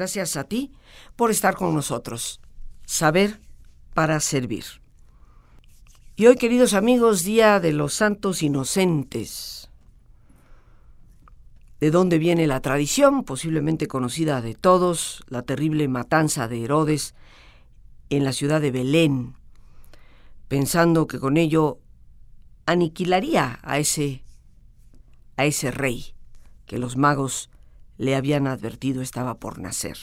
Gracias a ti por estar con nosotros. Saber para servir. Y hoy, queridos amigos, Día de los Santos Inocentes. ¿De dónde viene la tradición, posiblemente conocida de todos, la terrible matanza de Herodes en la ciudad de Belén, pensando que con ello aniquilaría a ese a ese rey que los magos le habían advertido estaba por nacer.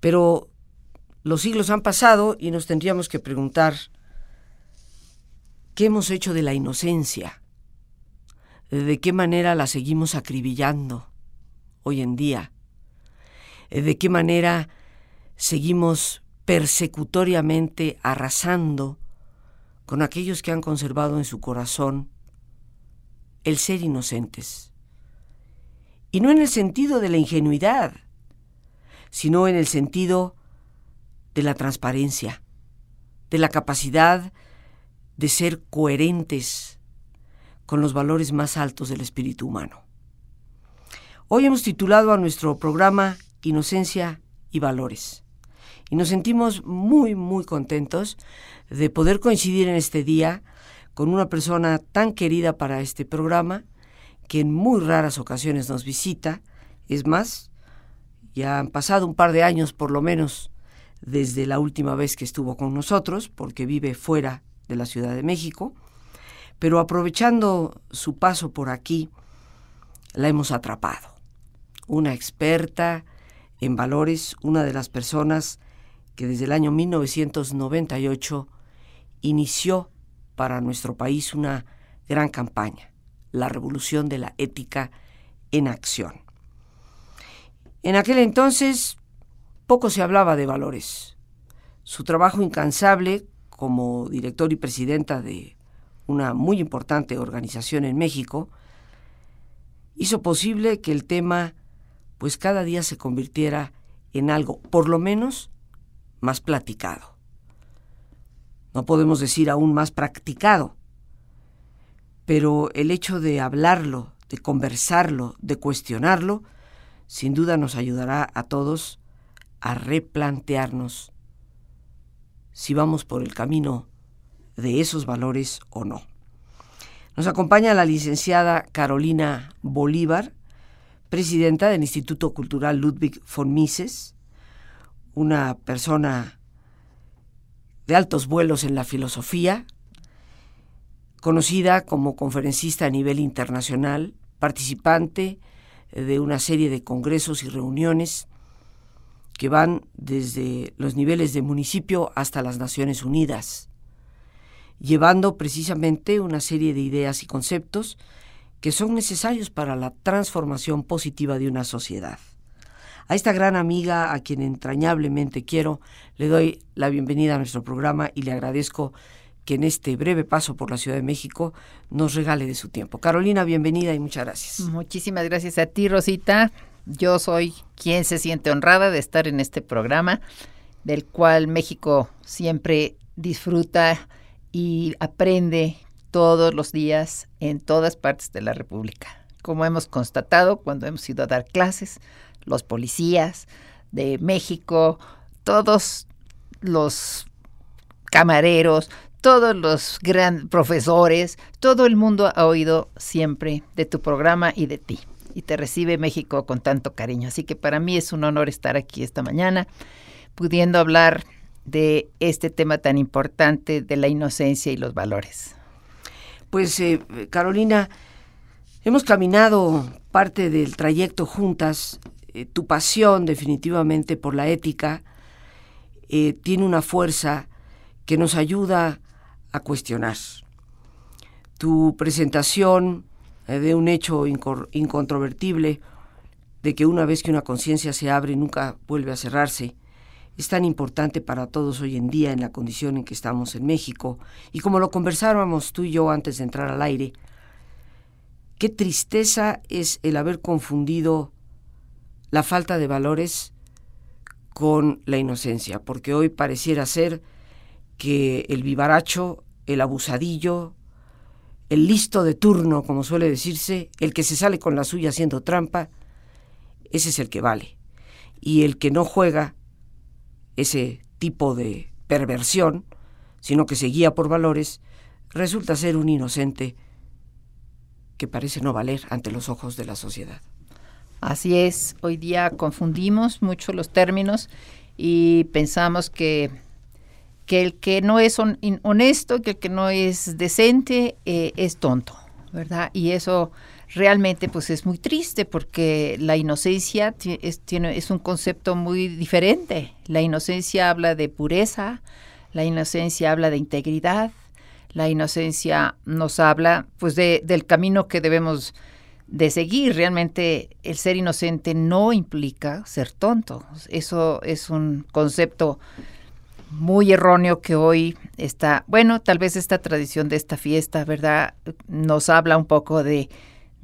Pero los siglos han pasado y nos tendríamos que preguntar, ¿qué hemos hecho de la inocencia? ¿De qué manera la seguimos acribillando hoy en día? ¿De qué manera seguimos persecutoriamente arrasando con aquellos que han conservado en su corazón el ser inocentes? Y no en el sentido de la ingenuidad, sino en el sentido de la transparencia, de la capacidad de ser coherentes con los valores más altos del espíritu humano. Hoy hemos titulado a nuestro programa Inocencia y Valores. Y nos sentimos muy, muy contentos de poder coincidir en este día con una persona tan querida para este programa, que en muy raras ocasiones nos visita. Es más, ya han pasado un par de años por lo menos desde la última vez que estuvo con nosotros, porque vive fuera de la Ciudad de México, pero aprovechando su paso por aquí, la hemos atrapado. Una experta en valores, una de las personas que desde el año 1998 inició para nuestro país una gran campaña, la revolución de la ética en acción. En aquel entonces poco se hablaba de valores. Su trabajo incansable como director y presidenta de una muy importante organización en México hizo posible que el tema pues cada día se convirtiera en algo por lo menos más platicado. No podemos decir aún más practicado, pero el hecho de hablarlo, de conversarlo, de cuestionarlo, sin duda nos ayudará a todos a replantearnos si vamos por el camino de esos valores o no. Nos acompaña la licenciada Carolina Bolívar, presidenta del Instituto Cultural Ludwig von Mises, una persona de altos vuelos en la filosofía, conocida como conferencista a nivel internacional, participante de una serie de congresos y reuniones que van desde los niveles de municipio hasta las Naciones Unidas, llevando precisamente una serie de ideas y conceptos que son necesarios para la transformación positiva de una sociedad. A esta gran amiga, a quien entrañablemente quiero, le doy la bienvenida a nuestro programa y le agradezco que en este breve paso por la Ciudad de México nos regale de su tiempo. Carolina, bienvenida y muchas gracias. Muchísimas gracias a ti, Rosita. Yo soy quien se siente honrada de estar en este programa, del cual México siempre disfruta y aprende todos los días en todas partes de la República. Como hemos constatado cuando hemos ido a dar clases, los policías de México, todos los camareros, todos los grandes profesores, todo el mundo ha oído siempre de tu programa y de ti. Y te recibe México con tanto cariño. Así que para mí es un honor estar aquí esta mañana, pudiendo hablar de este tema tan importante de la inocencia y los valores. Pues eh, Carolina, hemos caminado parte del trayecto juntas eh, tu pasión definitivamente por la ética eh, tiene una fuerza que nos ayuda a cuestionar. Tu presentación eh, de un hecho incontrovertible, de que una vez que una conciencia se abre nunca vuelve a cerrarse, es tan importante para todos hoy en día en la condición en que estamos en México. Y como lo conversábamos tú y yo antes de entrar al aire, qué tristeza es el haber confundido la falta de valores con la inocencia, porque hoy pareciera ser que el vivaracho, el abusadillo, el listo de turno, como suele decirse, el que se sale con la suya haciendo trampa, ese es el que vale. Y el que no juega ese tipo de perversión, sino que se guía por valores, resulta ser un inocente que parece no valer ante los ojos de la sociedad. Así es, hoy día confundimos mucho los términos y pensamos que, que el que no es honesto, que el que no es decente, eh, es tonto, ¿verdad? Y eso realmente pues es muy triste porque la inocencia es, tiene, es un concepto muy diferente. La inocencia habla de pureza, la inocencia habla de integridad, la inocencia nos habla pues de, del camino que debemos de seguir. Realmente el ser inocente no implica ser tonto. Eso es un concepto muy erróneo que hoy está, bueno, tal vez esta tradición de esta fiesta, ¿verdad? Nos habla un poco de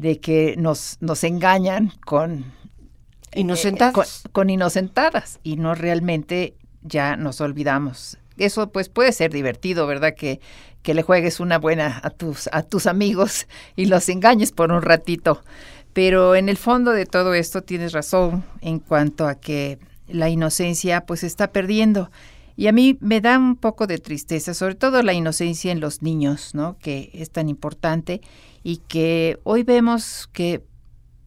de que nos, nos engañan con inocentadas. Eh, con, inocentadas y no realmente ya nos olvidamos. Eso pues puede ser divertido, ¿verdad? Que, que le juegues una buena a tus, a tus amigos y los engañes por un ratito. Pero en el fondo de todo esto tienes razón en cuanto a que la inocencia pues está perdiendo. Y a mí me da un poco de tristeza, sobre todo la inocencia en los niños, ¿no? Que es tan importante y que hoy vemos que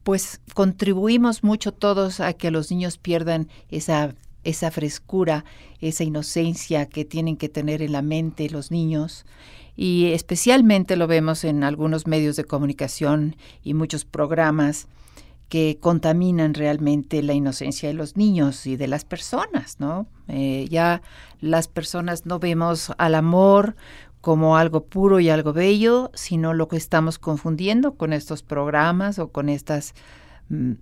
pues contribuimos mucho todos a que los niños pierdan esa esa frescura, esa inocencia que tienen que tener en la mente los niños y especialmente lo vemos en algunos medios de comunicación y muchos programas que contaminan realmente la inocencia de los niños y de las personas, ¿no? Eh, ya las personas no vemos al amor como algo puro y algo bello, sino lo que estamos confundiendo con estos programas o con estos mm,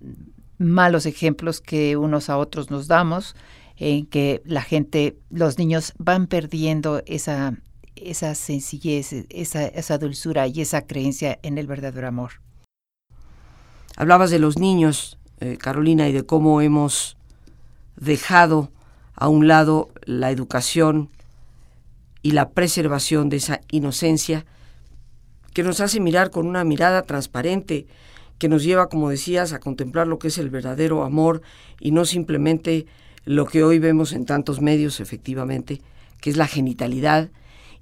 malos ejemplos que unos a otros nos damos, en que la gente, los niños van perdiendo esa, esa sencillez, esa, esa dulzura y esa creencia en el verdadero amor. Hablabas de los niños, eh, Carolina, y de cómo hemos dejado a un lado la educación y la preservación de esa inocencia que nos hace mirar con una mirada transparente, que nos lleva, como decías, a contemplar lo que es el verdadero amor y no simplemente lo que hoy vemos en tantos medios, efectivamente, que es la genitalidad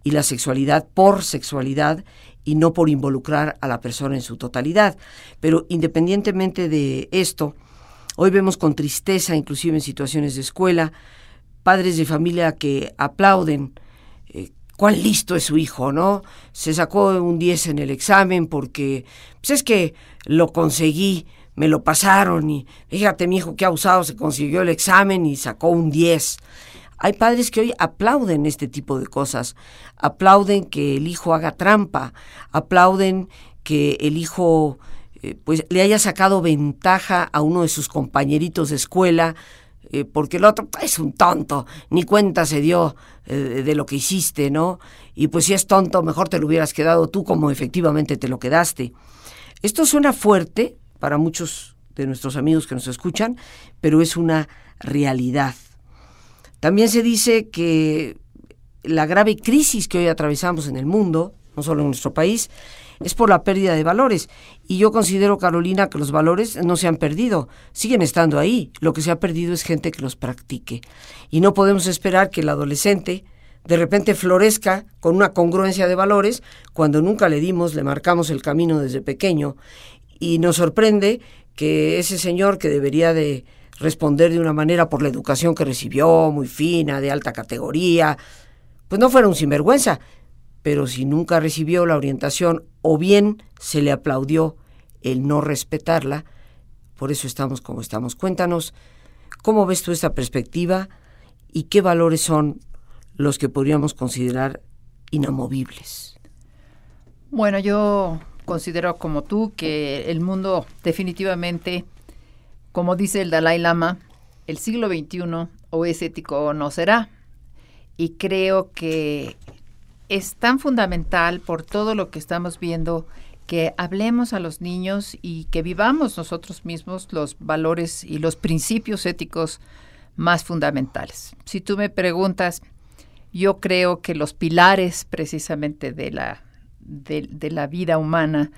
y la sexualidad por sexualidad y no por involucrar a la persona en su totalidad. Pero independientemente de esto, hoy vemos con tristeza, inclusive en situaciones de escuela, padres de familia que aplauden cuán listo es su hijo, ¿no? Se sacó un 10 en el examen porque, pues es que lo conseguí, me lo pasaron y fíjate mi hijo qué usado, se consiguió el examen y sacó un 10. Hay padres que hoy aplauden este tipo de cosas, aplauden que el hijo haga trampa, aplauden que el hijo eh, pues le haya sacado ventaja a uno de sus compañeritos de escuela eh, porque el otro es un tonto, ni cuenta se dio eh, de lo que hiciste, ¿no? Y pues si es tonto, mejor te lo hubieras quedado tú como efectivamente te lo quedaste. Esto suena fuerte para muchos de nuestros amigos que nos escuchan, pero es una realidad. También se dice que la grave crisis que hoy atravesamos en el mundo, no solo en nuestro país, es por la pérdida de valores. Y yo considero, Carolina, que los valores no se han perdido, siguen estando ahí. Lo que se ha perdido es gente que los practique. Y no podemos esperar que el adolescente de repente florezca con una congruencia de valores cuando nunca le dimos, le marcamos el camino desde pequeño. Y nos sorprende que ese señor que debería de responder de una manera por la educación que recibió, muy fina, de alta categoría, pues no fuera un sinvergüenza, pero si nunca recibió la orientación o bien se le aplaudió el no respetarla, por eso estamos como estamos. Cuéntanos, ¿cómo ves tú esta perspectiva y qué valores son los que podríamos considerar inamovibles? Bueno, yo considero como tú que el mundo definitivamente, como dice el Dalai Lama, el siglo XXI o es ético o no será. Y creo que es tan fundamental por todo lo que estamos viendo que hablemos a los niños y que vivamos nosotros mismos los valores y los principios éticos más fundamentales. Si tú me preguntas, yo creo que los pilares precisamente de la, de, la vida humana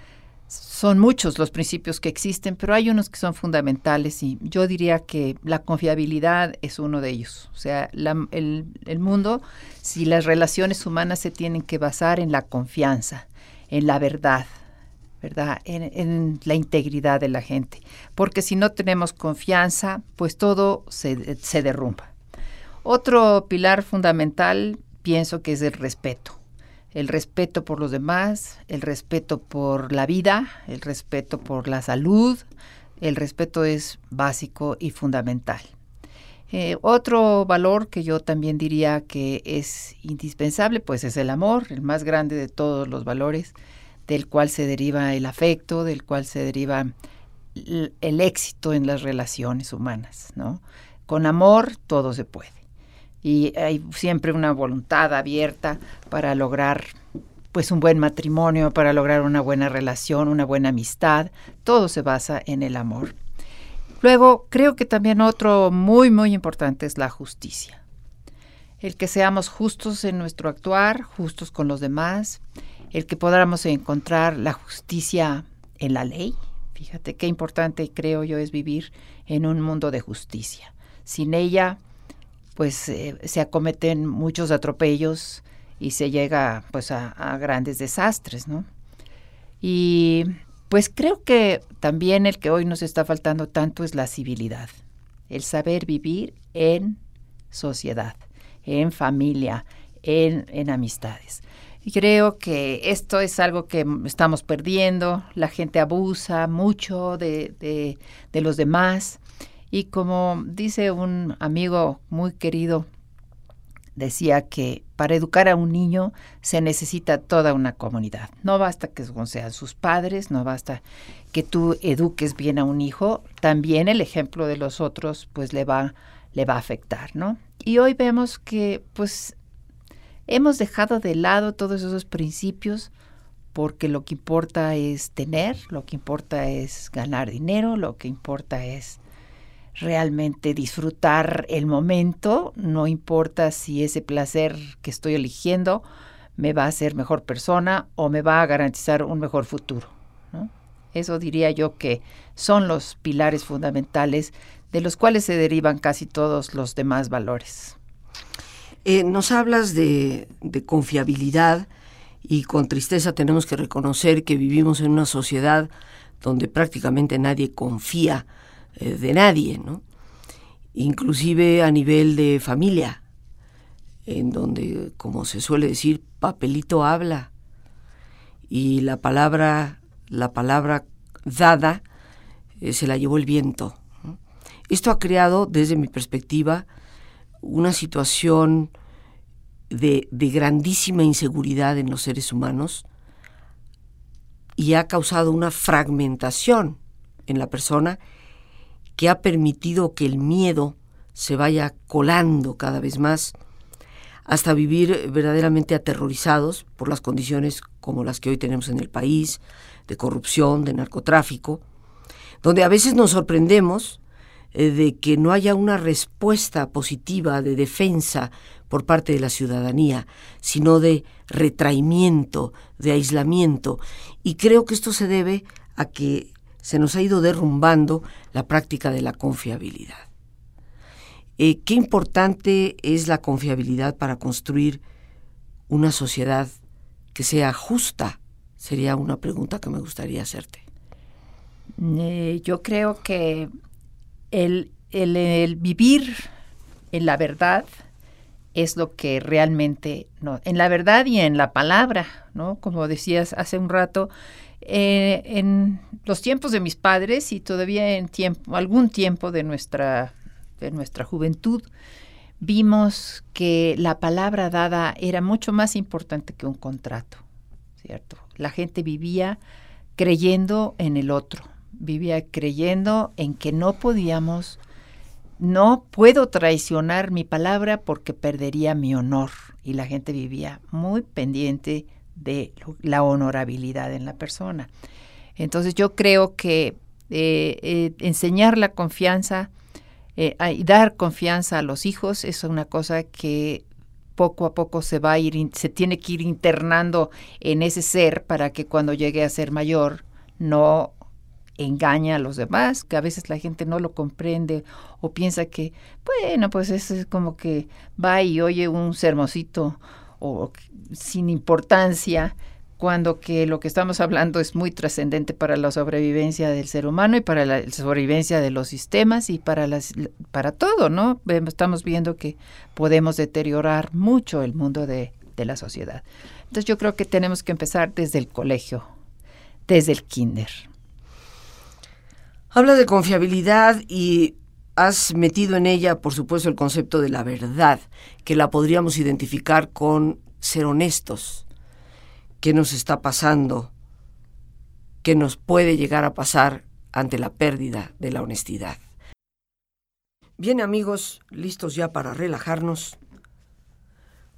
son muchos los principios que existen, pero hay unos que son fundamentales y yo diría que la confiabilidad es uno de ellos. O sea, el, mundo, si las relaciones humanas se tienen que basar en la confianza, en la verdad, ¿verdad? En, la integridad de la gente. Porque si no tenemos confianza, pues todo se derrumba. Otro pilar fundamental pienso que es el respeto el respeto por los demás, el respeto por la vida, el respeto por la salud, el respeto es básico y fundamental. Eh, otro valor que yo también diría que es indispensable, pues es el amor, el más grande de todos los valores, del cual se deriva el afecto, del cual se deriva el, éxito en las relaciones humanas, ¿no? Con amor todo se puede y hay siempre una voluntad abierta para lograr pues un buen matrimonio, para lograr una buena relación, una buena amistad, todo se basa en el amor. Luego, creo que también otro muy, muy importante es la justicia. El que seamos justos en nuestro actuar, justos con los demás, el que podamos encontrar la justicia en la ley. Fíjate qué importante creo yo es vivir en un mundo de justicia. Sin ella, pues eh, se acometen muchos atropellos y se llega pues a, grandes desastres, ¿no? Y pues creo que también el que hoy nos está faltando tanto es la civilidad, el saber vivir en sociedad, en familia, en, en amistades. Y creo que esto es algo que estamos perdiendo, la gente abusa mucho de, de, de los demás y como dice un amigo muy querido, decía que para educar a un niño se necesita toda una comunidad. No basta que sean sus padres, no basta que tú eduques bien a un hijo, también el ejemplo de los otros pues le va le va a afectar, ¿no? Y hoy vemos que pues hemos dejado de lado todos esos principios porque lo que importa es tener, lo que importa es ganar dinero, lo que importa es realmente disfrutar el momento, no importa si ese placer que estoy eligiendo me va a hacer mejor persona o me va a garantizar un mejor futuro. Eso diría yo que son los pilares fundamentales de los cuales se derivan casi todos los demás valores. Eh, nos hablas de, de confiabilidad y con tristeza tenemos que reconocer que vivimos en una sociedad donde prácticamente nadie confía eh, de nadie, ¿no? Inclusive a nivel de familia, en donde, como se suele decir, papelito habla y la palabra, la palabra dada eh, se la llevó el viento. Esto ha creado, desde mi perspectiva, una situación de, de, grandísima inseguridad en los seres humanos y ha causado una fragmentación en la persona que ha permitido que el miedo se vaya colando cada vez más hasta vivir verdaderamente aterrorizados por las condiciones como las que hoy tenemos en el país, de corrupción, de narcotráfico, donde a veces nos sorprendemos eh, de que no haya una respuesta positiva de defensa por parte de la ciudadanía, sino de retraimiento, de aislamiento. Y creo que esto se debe a que se nos ha ido derrumbando la práctica de la confiabilidad. Eh, qué importante es la confiabilidad para construir una sociedad que sea justa, sería una pregunta que me gustaría hacerte. Eh, yo creo que el, el, vivir en la verdad es lo que realmente, no, en la verdad y en la palabra, ¿no? Como decías hace un rato, eh, en los tiempos de mis padres y todavía en algún tiempo de nuestra, de nuestra juventud, vimos que la palabra dada era mucho más importante que un contrato, ¿cierto? La gente vivía creyendo en el otro, vivía creyendo en que no podíamos, no puedo traicionar mi palabra porque perdería mi honor. Y la gente vivía muy pendiente de la honorabilidad en la persona. Entonces yo creo que eh, eh, enseñar la confianza eh, y dar confianza a los hijos es una cosa que poco a poco se va a ir, se tiene que ir internando en ese ser para que cuando llegue a ser mayor no engaña a los demás, que a veces la gente no lo comprende o piensa que, bueno, pues es como que va y oye un sermosito o sin importancia, cuando que lo que estamos hablando es muy trascendente para la sobrevivencia del ser humano y para la sobrevivencia de los sistemas y para las para todo, ¿no? Estamos viendo que podemos deteriorar mucho el mundo de, de la sociedad. Entonces yo creo que tenemos que empezar desde el colegio, desde el kinder. Habla de confiabilidad y has metido en ella, por supuesto, el concepto de la verdad, que la podríamos identificar con ser honestos. ¿Qué nos está pasando? ¿Qué nos puede llegar a pasar ante la pérdida de la honestidad? Bien amigos, listos ya para relajarnos.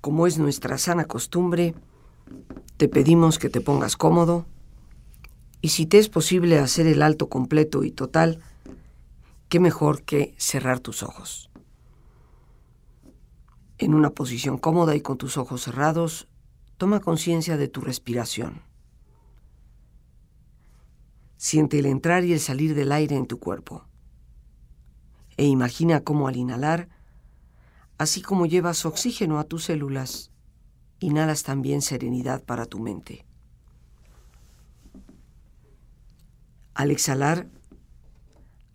Como es nuestra sana costumbre, te pedimos que te pongas cómodo y si te es posible hacer el alto completo y total, qué mejor que cerrar tus ojos. En una posición cómoda y con tus ojos cerrados, toma conciencia de tu respiración. Siente el entrar y el salir del aire en tu cuerpo. E imagina cómo al inhalar, así como llevas oxígeno a tus células, inhalas también serenidad para tu mente. Al exhalar,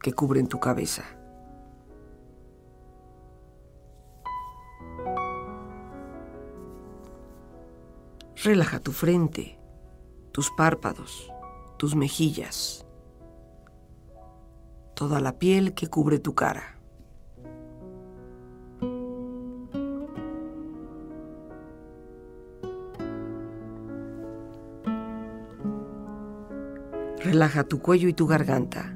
que cubren tu cabeza. Relaja tu frente, tus párpados, tus mejillas, toda la piel que cubre tu cara. Relaja tu cuello y tu garganta.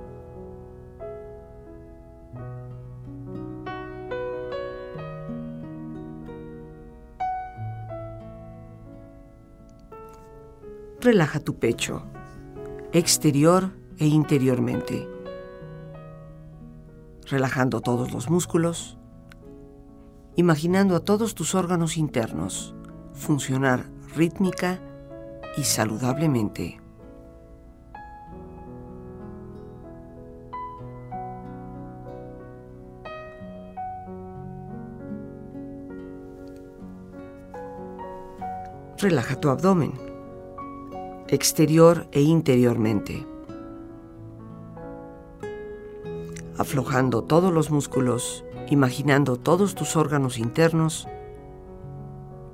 Relaja tu pecho, exterior e interiormente, relajando todos los músculos, imaginando a todos tus órganos internos funcionar rítmica y saludablemente. relaja tu abdomen, exterior e interiormente, aflojando todos los músculos, imaginando todos tus órganos internos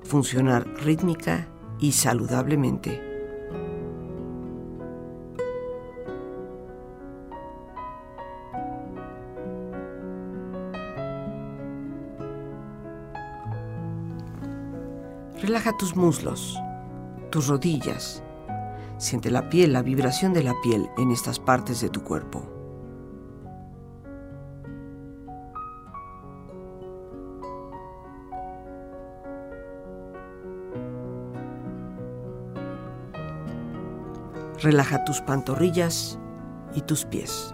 funcionar rítmica y saludablemente. Relaja tus muslos, tus rodillas. Siente la piel, la vibración de la piel en estas partes de tu cuerpo. Relaja tus pantorrillas y tus pies.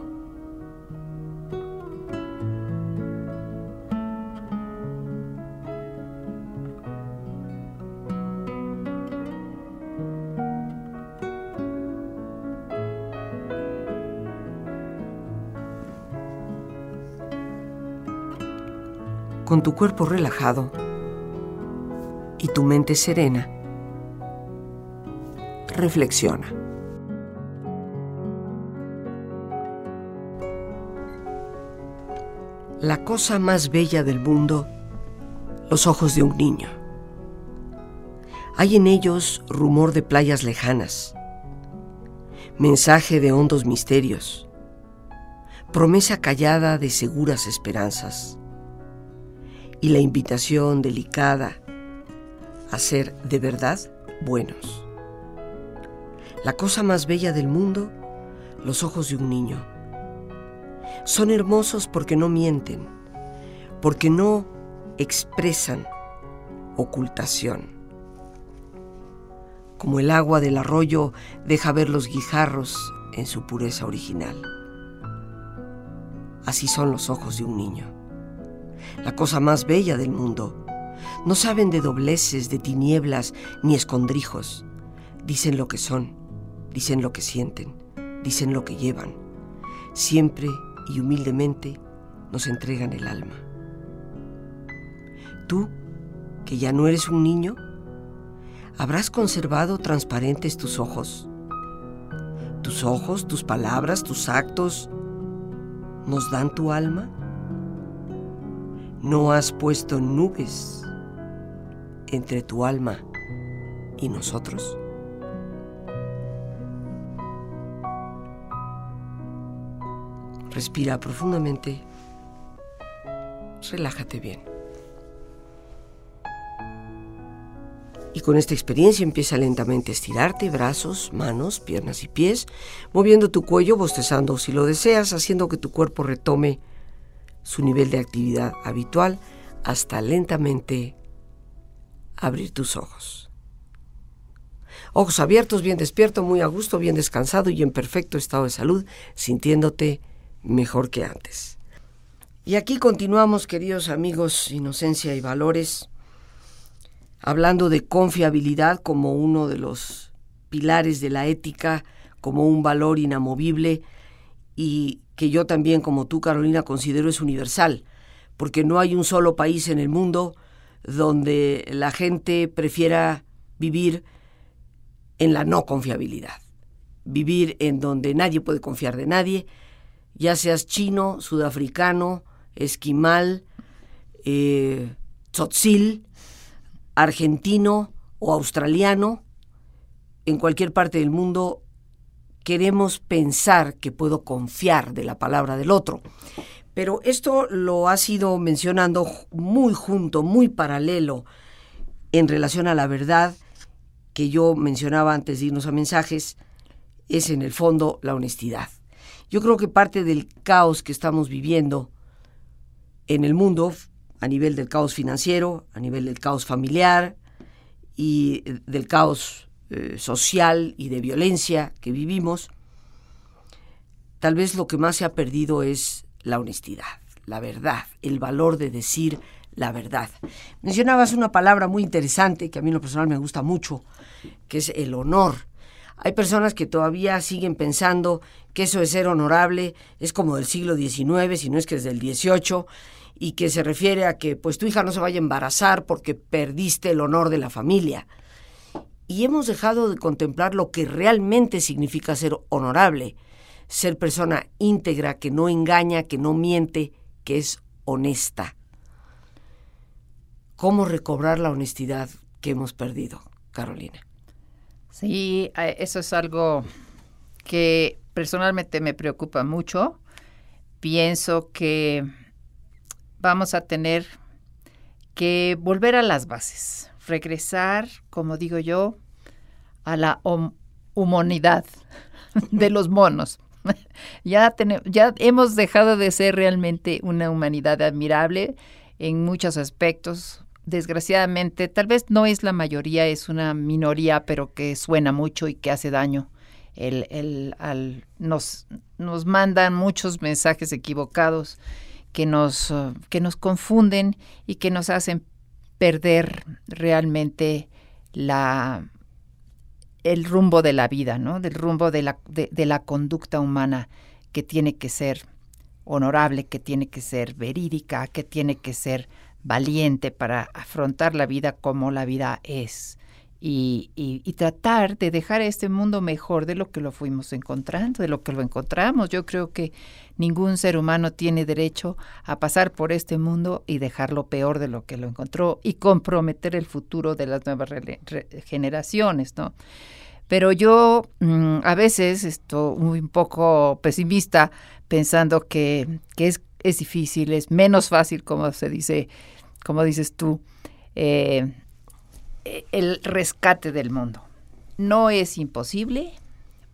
Con tu cuerpo relajado y tu mente serena, reflexiona. La cosa más bella del mundo, los ojos de un niño. Hay en ellos rumor de playas lejanas, mensaje de hondos misterios, promesa callada de seguras esperanzas y la invitación delicada a ser de verdad buenos. La cosa más bella del mundo, los ojos de un niño. Son hermosos porque no mienten, porque no expresan ocultación. Como el agua del arroyo deja ver los guijarros en su pureza original. Así son los ojos de un niño la cosa más bella del mundo. No saben de dobleces, de tinieblas, ni escondrijos. Dicen lo que son, dicen lo que sienten, dicen lo que llevan. Siempre y humildemente nos entregan el alma. Tú, que ya no eres un niño, ¿habrás conservado transparentes tus ojos? Tus ojos, tus palabras, tus actos, ¿nos dan tu alma? No has puesto nubes entre tu alma y nosotros. Respira profundamente, relájate bien. Y con esta experiencia empieza lentamente a estirarte, brazos, manos, piernas y pies, moviendo tu cuello, bostezando si lo deseas, haciendo que tu cuerpo retome su nivel de actividad habitual hasta lentamente abrir tus ojos. Ojos abiertos, bien despierto, muy a gusto, bien descansado y en perfecto estado de salud, sintiéndote mejor que antes. Y aquí continuamos, queridos amigos, Inocencia y Valores, hablando de confiabilidad como uno de los pilares de la ética, como un valor inamovible y que yo también, como tú, Carolina, considero es universal, porque no hay un solo país en el mundo donde la gente prefiera vivir en la no confiabilidad, vivir en donde nadie puede confiar de nadie, ya seas chino, sudafricano, esquimal, eh, tzotzil, argentino o australiano, en cualquier parte del mundo queremos pensar que puedo confiar de la palabra del otro. Pero esto lo ha sido mencionando muy junto, muy paralelo en relación a la verdad que yo mencionaba antes de irnos a mensajes, es en el fondo la honestidad. Yo creo que parte del caos que estamos viviendo en el mundo, a nivel del caos financiero, a nivel del caos familiar y del caos eh, social y de violencia que vivimos, tal vez lo que más se ha perdido es la honestidad, la verdad, el valor de decir la verdad. Mencionabas una palabra muy interesante que a mí en lo personal me gusta mucho, que es el honor. Hay personas que todavía siguen pensando que eso de ser honorable es como del siglo XIX, si no es que es del XVIII, y que se refiere a que pues tu hija no se vaya a embarazar porque perdiste el honor de la familia y hemos dejado de contemplar lo que realmente significa ser honorable, ser persona íntegra, que no engaña, que no miente, que es honesta. ¿Cómo recobrar la honestidad que hemos perdido, Carolina? Sí, eso es algo que personalmente me preocupa mucho. Pienso que vamos a tener que volver a las bases regresar, como digo yo, a la humanidad de los monos. ya, ya hemos dejado de ser realmente una humanidad admirable en muchos aspectos. Desgraciadamente, tal vez no es la mayoría, es una minoría, pero que suena mucho y que hace daño el, al, nos, nos mandan muchos mensajes equivocados que nos, que nos confunden y que nos hacen perder realmente la, el rumbo de la vida, ¿no? Del rumbo de la, de la conducta humana que tiene que ser honorable, que tiene que ser verídica, que tiene que ser valiente para afrontar la vida como la vida es y, tratar de dejar este mundo mejor de lo que lo fuimos encontrando, de lo que lo encontramos. Yo creo que ningún ser humano tiene derecho a pasar por este mundo y dejarlo peor de lo que lo encontró y comprometer el futuro de las nuevas generaciones, ¿no? Pero yo mm, a veces estoy un poco pesimista pensando que, que es, es, difícil, es menos fácil, como se dice, como dices tú, eh, el rescate del mundo. No es imposible,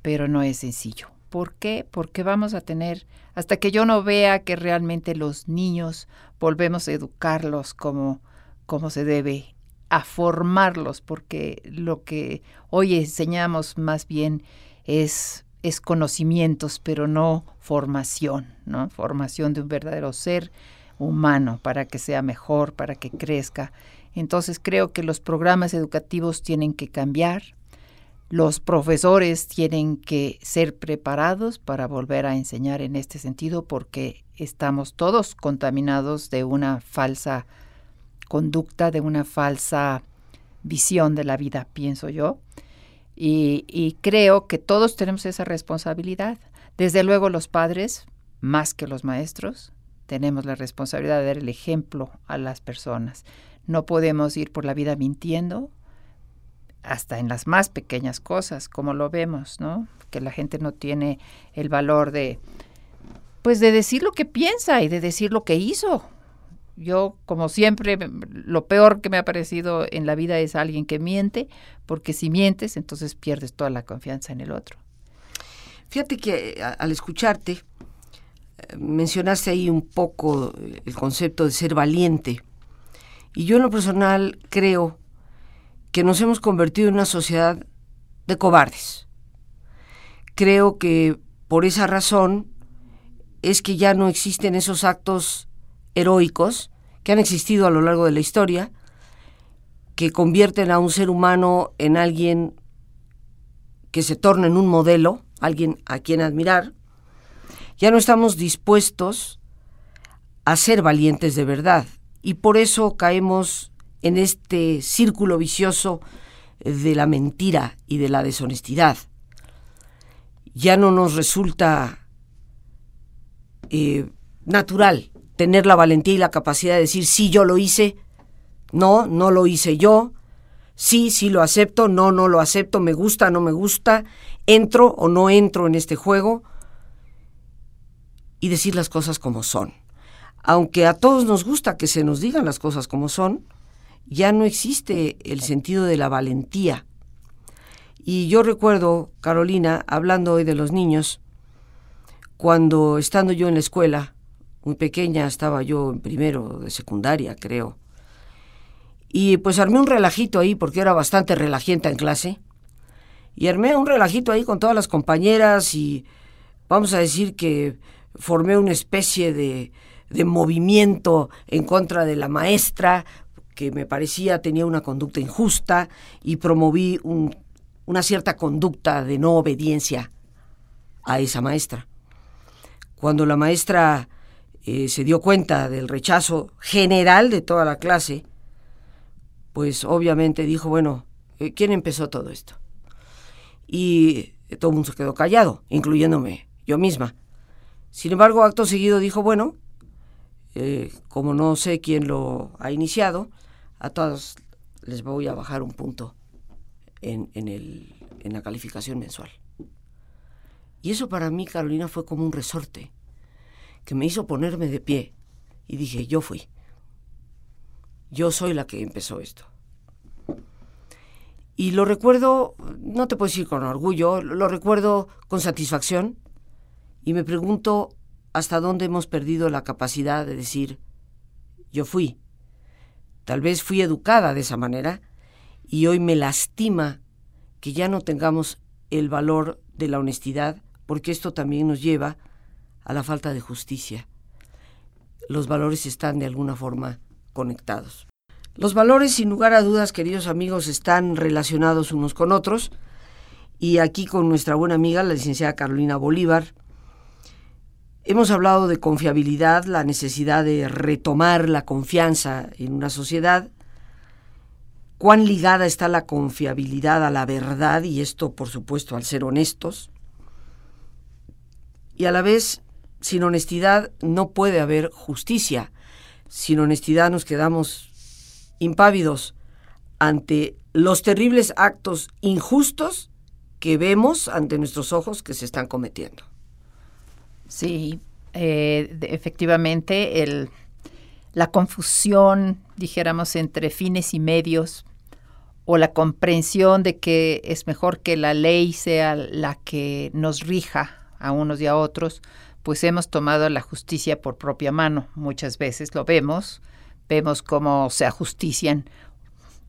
pero no es sencillo. ¿Por qué? Porque vamos a tener, hasta que yo no vea que realmente los niños volvemos a educarlos como, como se debe, a formarlos, porque lo que hoy enseñamos más bien es, es conocimientos, pero no formación, ¿no? Formación de un verdadero ser humano para que sea mejor, para que crezca. Entonces creo que los programas educativos tienen que cambiar, los profesores tienen que ser preparados para volver a enseñar en este sentido porque estamos todos contaminados de una falsa conducta, de una falsa visión de la vida, pienso yo. Y, creo que todos tenemos esa responsabilidad. Desde luego los padres, más que los maestros, tenemos la responsabilidad de dar el ejemplo a las personas. No podemos ir por la vida mintiendo, hasta en las más pequeñas cosas, como lo vemos, ¿no? Que la gente no tiene el valor de, pues, de decir lo que piensa y de decir lo que hizo. Yo, como siempre, lo peor que me ha parecido en la vida es alguien que miente, porque si mientes, entonces pierdes toda la confianza en el otro. Fíjate que al escucharte, eh, mencionaste ahí un poco el concepto de ser valiente. Y yo en lo personal creo que nos hemos convertido en una sociedad de cobardes. Creo que por esa razón es que ya no existen esos actos heroicos que han existido a lo largo de la historia, que convierten a un ser humano en alguien que se torna en un modelo, alguien a quien admirar. Ya no estamos dispuestos a ser valientes de verdad y por eso caemos en este círculo vicioso de la mentira y de la deshonestidad. Ya no nos resulta eh, natural tener la valentía y la capacidad de decir, sí, yo lo hice, no, no lo hice yo, sí, sí lo acepto, no, no lo acepto, me gusta, no me gusta, entro o no entro en este juego y decir las cosas como son aunque a todos nos gusta que se nos digan las cosas como son, ya no existe el sentido de la valentía. Y yo recuerdo, Carolina, hablando hoy de los niños, cuando estando yo en la escuela, muy pequeña, estaba yo en primero de secundaria, creo, y pues armé un relajito ahí porque era bastante relajienta en clase, y armé un relajito ahí con todas las compañeras y vamos a decir que formé una especie de, de movimiento en contra de la maestra, que me parecía tenía una conducta injusta, y promoví una cierta conducta de no obediencia a esa maestra. Cuando la maestra eh, se dio cuenta del rechazo general de toda la clase, pues obviamente dijo, bueno, eh, ¿quién empezó todo esto? Y todo el mundo se quedó callado, incluyéndome yo misma. Sin embargo, acto seguido dijo, bueno, eh, como no sé quién lo ha iniciado, a todos les voy a bajar un punto en, el, en la calificación mensual. Y eso para mí, Carolina, fue como un resorte que me hizo ponerme de pie. Y dije, yo fui. Yo soy la que empezó esto. Y lo recuerdo, no te puedo decir con orgullo, lo recuerdo con satisfacción. Y me pregunto hasta dónde hemos perdido la capacidad de decir, yo fui. Tal vez fui educada de esa manera y hoy me lastima que ya no tengamos el valor de la honestidad, porque esto también nos lleva a la falta de justicia. Los valores están de alguna forma conectados. Los valores, sin lugar a dudas, queridos amigos, están relacionados unos con otros. Y aquí con nuestra buena amiga, la licenciada Carolina Bolívar, hemos hablado de confiabilidad, la necesidad de retomar la confianza en una sociedad, cuán ligada está la confiabilidad a la verdad, y esto por supuesto al ser honestos, y a la vez, sin honestidad no puede haber justicia. Sin honestidad nos quedamos impávidos ante los terribles actos injustos que vemos ante nuestros ojos que se están cometiendo. Sí, eh, efectivamente, el, la confusión, dijéramos, entre fines y medios, o la comprensión de que es mejor que la ley sea la que nos rija a unos y a otros, pues hemos tomado la justicia por propia mano. Muchas veces lo vemos, vemos cómo se ajustician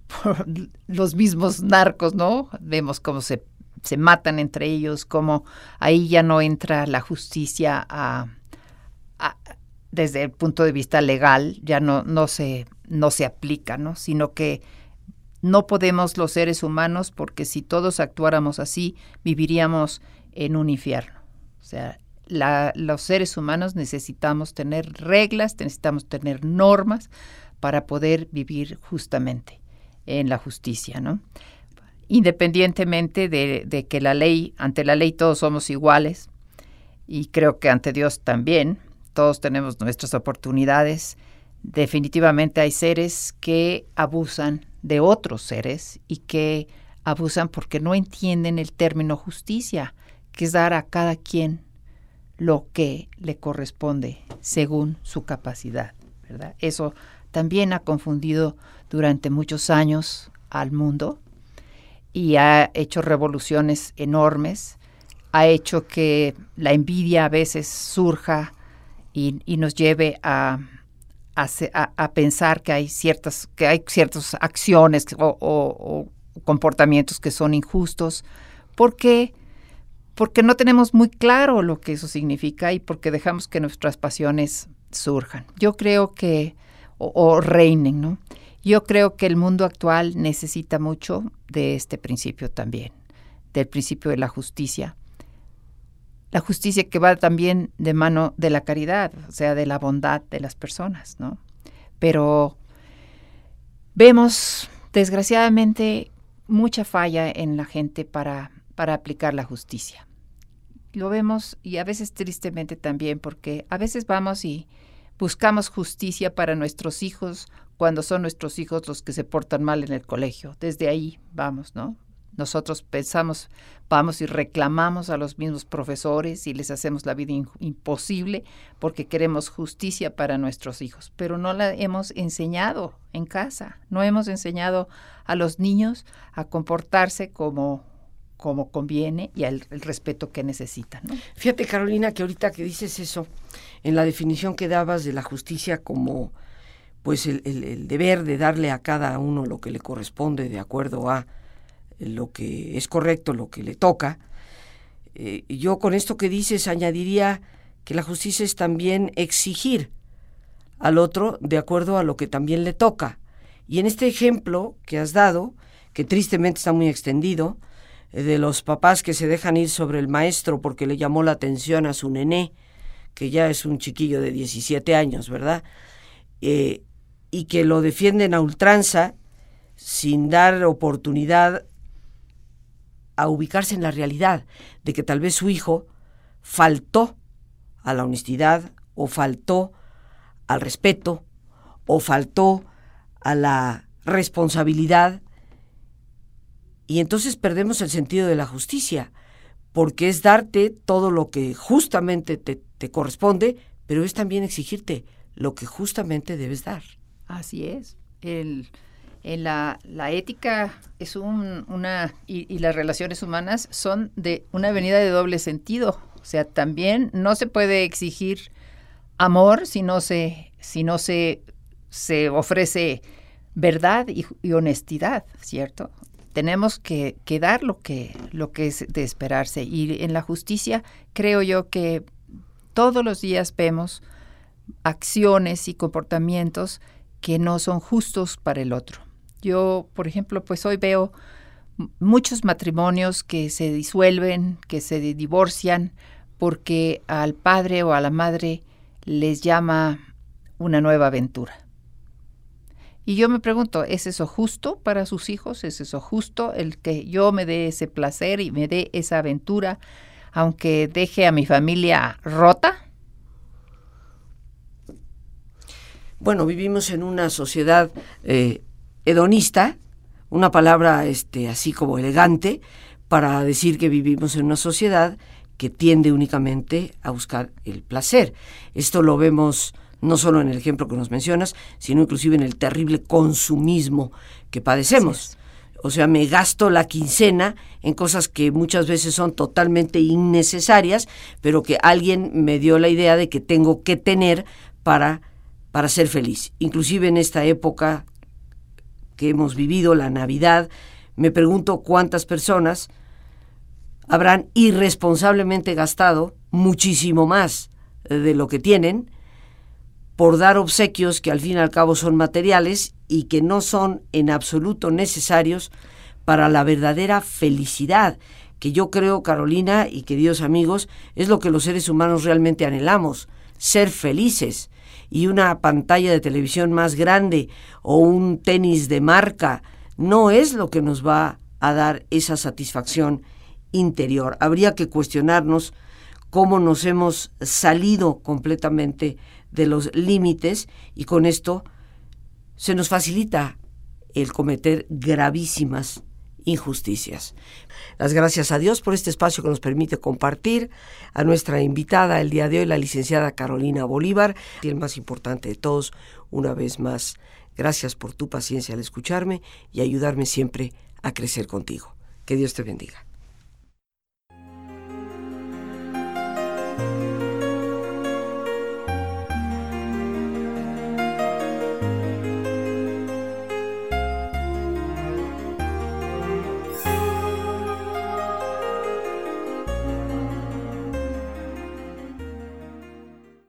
por los mismos narcos, ¿no? Vemos cómo se, se matan entre ellos, cómo ahí ya no entra la justicia desde el punto de vista legal, ya no, no, se, no se aplica, ¿no? Sino que no podemos los seres humanos, porque si todos actuáramos así, viviríamos en un infierno. O sea, los seres humanos necesitamos tener reglas, necesitamos tener normas para poder vivir justamente en la justicia, ¿no? Independientemente de, que la ley, ante la ley todos somos iguales, y creo que ante Dios también, todos tenemos nuestras oportunidades. Definitivamente hay seres que abusan de otros seres y que abusan porque no entienden el término justicia que es dar a cada quien lo que le corresponde según su capacidad. Eso también ha confundido durante muchos años al mundo y ha hecho revoluciones enormes, ha hecho que la envidia a veces surja y, nos lleve a, a, pensar que hay ciertas, que hay ciertas acciones o, o comportamientos que son injustos, porque porque no tenemos muy claro lo que eso significa y porque dejamos que nuestras pasiones surjan. Yo creo que, o, reinen, ¿no? Yo creo que el mundo actual necesita mucho de este principio también, del principio de la justicia. La justicia que va también de mano de la caridad, o sea, de la bondad de las personas, ¿no? Pero vemos, desgraciadamente, mucha falla en la gente para, para aplicar la justicia lo vemos y a veces tristemente también porque a veces vamos y buscamos justicia para nuestros hijos cuando son nuestros hijos los que se portan mal en el colegio. Desde ahí vamos, ¿no? Nosotros pensamos, vamos y reclamamos a los mismos profesores y les hacemos la vida imposible porque queremos justicia para nuestros hijos, pero no la hemos enseñado en casa, no hemos enseñado a los niños a comportarse como como conviene y al el respeto que necesitan. Fíjate, Carolina, que ahorita que dices eso, en la definición que dabas de la justicia como pues el, deber de darle a cada uno lo que le corresponde de acuerdo a lo que es correcto, lo que le toca, eh, yo con esto que dices añadiría que la justicia es también exigir al otro de acuerdo a lo que también le toca. Y en este ejemplo que has dado, que tristemente está muy extendido, eh, de los papás que se dejan ir sobre el maestro porque le llamó la atención a su nené, que ya es un chiquillo de 17 años, ¿verdad? Eh, y que lo defienden a ultranza sin dar oportunidad a ubicarse en la realidad de que tal vez su hijo faltó a la honestidad o faltó al respeto o faltó a la responsabilidad y entonces perdemos el sentido de la justicia, porque es darte todo lo que justamente te, corresponde, pero es también exigirte lo que justamente debes dar. Así es. El, en la, la, ética es un, una y, las relaciones humanas son de una avenida de doble sentido. O sea, también no se puede exigir amor si no se, si no se, se ofrece verdad y, y honestidad, ¿cierto? tenemos que, que, dar lo que, lo que es de esperarse. Y en la justicia creo yo que todos los días vemos acciones y comportamientos que no son justos para el otro. Yo, por ejemplo, pues hoy veo muchos matrimonios que se disuelven, que se divorcian porque al padre o a la madre les llama una nueva aventura. Y yo me pregunto, ¿es eso justo para sus hijos? ¿Es eso justo el que yo me dé ese placer y me dé esa aventura, aunque deje a mi familia rota? Bueno, vivimos en una sociedad eh, hedonista, una palabra este, así como elegante, para decir que vivimos en una sociedad que tiende únicamente a buscar el placer. Esto lo vemos no solo en el ejemplo que nos mencionas, sino inclusive en el terrible consumismo que padecemos. O sea, me gasto la quincena en cosas que muchas veces son totalmente innecesarias, pero que alguien me dio la idea de que tengo que tener para, para ser feliz. Inclusive en esta época que hemos vivido, la Navidad, me pregunto cuántas personas habrán irresponsablemente gastado muchísimo más de lo que tienen por dar obsequios que al fin y al cabo son materiales y que no son en absoluto necesarios para la verdadera felicidad, que yo creo, Carolina y queridos amigos, es lo que los seres humanos realmente anhelamos, ser felices. Y una pantalla de televisión más grande o un tenis de marca no es lo que nos va a dar esa satisfacción interior. Habría que cuestionarnos cómo nos hemos salido completamente de los límites y con esto se nos facilita el cometer gravísimas injusticias. Las gracias a Dios por este espacio que nos permite compartir, a nuestra invitada el día de hoy, la licenciada Carolina Bolívar, y el más importante de todos, una vez más, gracias por tu paciencia al escucharme y ayudarme siempre a crecer contigo. Que Dios te bendiga.